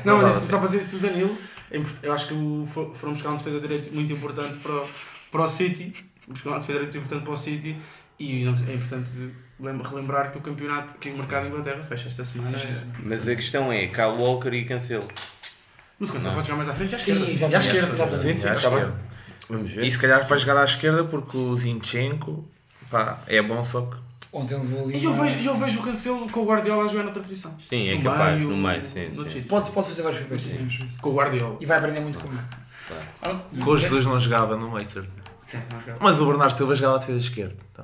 S3: Não, mas isso, só para dizer isso do Danilo, é eu acho que o, fo- foram buscar um defesa de direito muito importante para, o- para o City, buscar um defesa de direito muito importante para o City e é importante lem- relembrar que o campeonato, que o mercado de Inglaterra fecha esta semana.
S2: Mas a questão é, Kyle Walker e Cancelo.
S3: Mas o Cancelo pode jogar mais à frente e à
S4: Sim,
S3: esquerda. E esquerda.
S4: Exatamente.
S1: Sim, sim,
S2: esquerda. Vamos ver.
S1: E se calhar vai jogar à esquerda porque o Zinchenko pá, é bom, só que
S4: Ontem levou ali.
S3: E eu vejo, eu vejo o Cancelo com o Guardiola a jogar noutra posição.
S2: Sim, é
S3: No
S2: capaz,
S3: meio,
S2: no meio, sim,
S3: no
S2: sim.
S4: Pode, pode fazer vários papéis.
S3: Com o Guardiola.
S4: E vai aprender muito com ele.
S1: com os Jesus não jogava no meio, certeza.
S3: Sim.
S1: Mas o Bernardo Silva jogava a defesa esquerda. Então.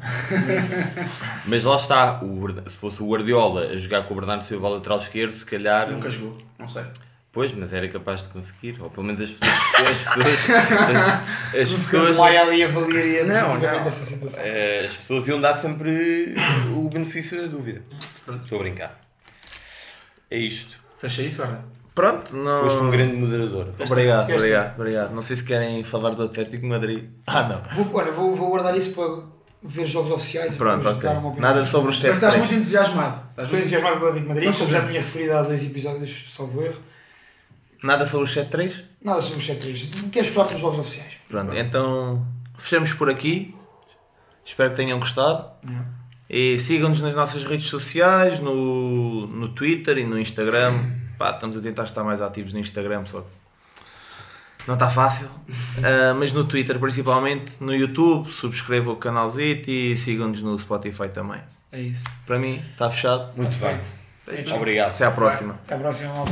S2: Mas lá está, o se fosse o Guardiola a jogar com o Bernardo Silva ao lateral esquerdo, se calhar.
S3: Nunca jogou, não sei.
S2: Pois, mas era capaz de conseguir. Ou pelo menos as pessoas. As pessoas, as pessoas,
S4: O Maia ali avaliaria
S3: Não,
S4: positivamente
S3: não.
S4: essa situação.
S2: eh, as pessoas iam dar sempre o benefício da dúvida. Estou a brincar. É isto.
S3: Fecha isso, guarda.
S1: Pronto, não.
S2: Foste um grande moderador.
S1: Obrigado,
S4: Ficaste-
S1: obrigado, obrigado. Não sei se querem falar do Atlético de Madrid. Ah, não.
S4: Vou, olha, vou, vou guardar isso para ver jogos oficiais e
S1: Pronto, ok.
S4: opinião.
S1: Nada sobre os
S3: Mas
S1: 7
S3: estás muito entusiasmado. Estás muito
S4: entusiasmado pelo Atlético de Madrid, como já tinha referido há dois episódios, salvo erro.
S1: Nada sobre os 7-3?
S4: Nada sobre os 7-3. Quero esperar para os jogos oficiais.
S1: Pronto, então fechamos por aqui. Espero que tenham gostado. E sigam-nos nas nossas redes sociais, no, no Twitter e no Instagram. Pá, estamos a tentar estar mais ativos no Instagram, só que não está fácil. Ah, mas no Twitter principalmente, no YouTube, subscrevam o canalzito e sigam-nos no Spotify também.
S4: É isso.
S1: Para mim, está fechado.
S2: Muito bem.
S3: Feito.
S2: Obrigado.
S1: Até à próxima.
S4: Até à próxima.